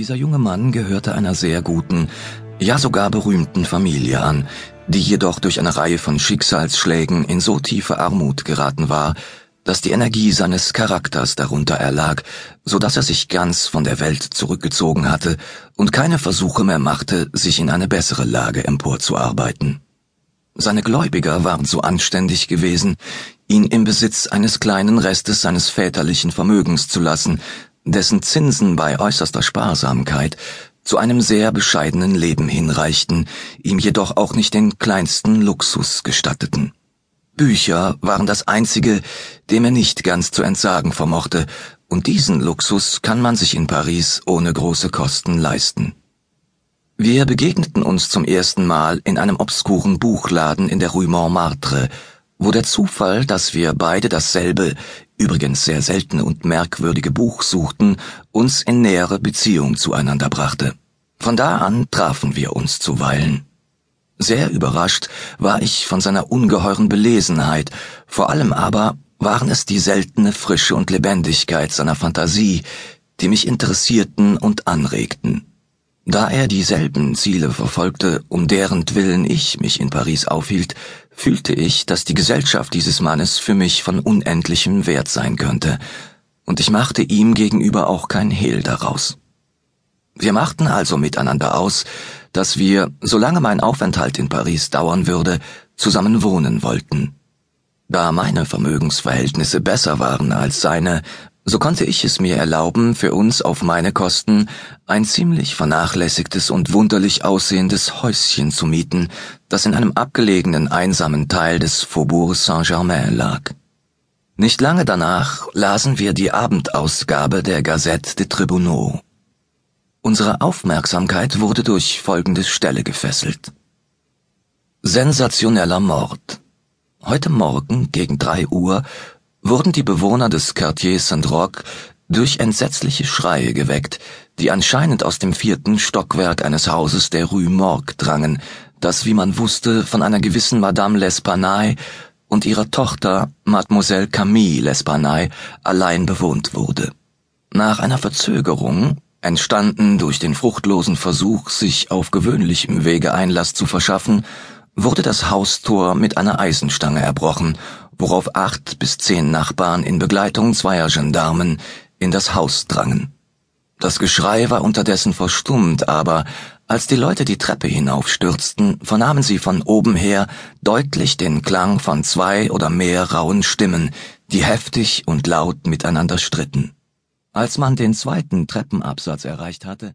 Dieser junge Mann gehörte einer sehr guten, ja sogar berühmten Familie an, die jedoch durch eine Reihe von Schicksalsschlägen in so tiefe Armut geraten war, dass die Energie seines Charakters darunter erlag, so dass er sich ganz von der Welt zurückgezogen hatte und keine Versuche mehr machte, sich in eine bessere Lage emporzuarbeiten. Seine Gläubiger waren so anständig gewesen, ihn im Besitz eines kleinen Restes seines väterlichen Vermögens zu lassen, dessen Zinsen bei äußerster Sparsamkeit zu einem sehr bescheidenen Leben hinreichten, ihm jedoch auch nicht den kleinsten Luxus gestatteten. Bücher waren das einzige, dem er nicht ganz zu entsagen vermochte, und diesen Luxus kann man sich in Paris ohne große Kosten leisten. Wir begegneten uns zum ersten Mal in einem obskuren Buchladen in der Rue Montmartre, wo der Zufall, dass wir beide dasselbe, übrigens sehr seltene und merkwürdige Buch suchten, uns in nähere Beziehung zueinander brachte. Von da an trafen wir uns zuweilen. Sehr überrascht war ich von seiner ungeheuren Belesenheit, vor allem aber waren es die seltene Frische und Lebendigkeit seiner Fantasie, die mich interessierten und anregten. Da er dieselben Ziele verfolgte, um deren Willen ich mich in Paris aufhielt, fühlte ich, dass die Gesellschaft dieses Mannes für mich von unendlichem Wert sein könnte, und ich machte ihm gegenüber auch kein Hehl daraus. Wir machten also miteinander aus, dass wir, solange mein Aufenthalt in Paris dauern würde, zusammen wohnen wollten. Da meine Vermögensverhältnisse besser waren als seine, so konnte ich es mir erlauben, für uns auf meine Kosten ein ziemlich vernachlässigtes und wunderlich aussehendes Häuschen zu mieten, das in einem abgelegenen einsamen Teil des Faubourg Saint-Germain lag. Nicht lange danach lasen wir die Abendausgabe der Gazette des Tribunaux. Unsere Aufmerksamkeit wurde durch folgende Stelle gefesselt. Sensationeller Mord. Heute Morgen gegen drei Uhr wurden die Bewohner des Quartier Saint-Roch durch entsetzliche Schreie geweckt, die anscheinend aus dem vierten Stockwerk eines Hauses der Rue Morgue drangen, das, wie man wusste, von einer gewissen Madame L'Espanaye und ihrer Tochter Mademoiselle Camille L'Espanaye allein bewohnt wurde. Nach einer Verzögerung, entstanden durch den fruchtlosen Versuch, sich auf gewöhnlichem Wege Einlass zu verschaffen, wurde das Haustor mit einer Eisenstange erbrochen worauf acht bis zehn Nachbarn in Begleitung zweier Gendarmen in das Haus drangen. Das Geschrei war unterdessen verstummt, aber als die Leute die Treppe hinaufstürzten, vernahmen sie von oben her deutlich den Klang von zwei oder mehr rauen Stimmen, die heftig und laut miteinander stritten. Als man den zweiten Treppenabsatz erreicht hatte,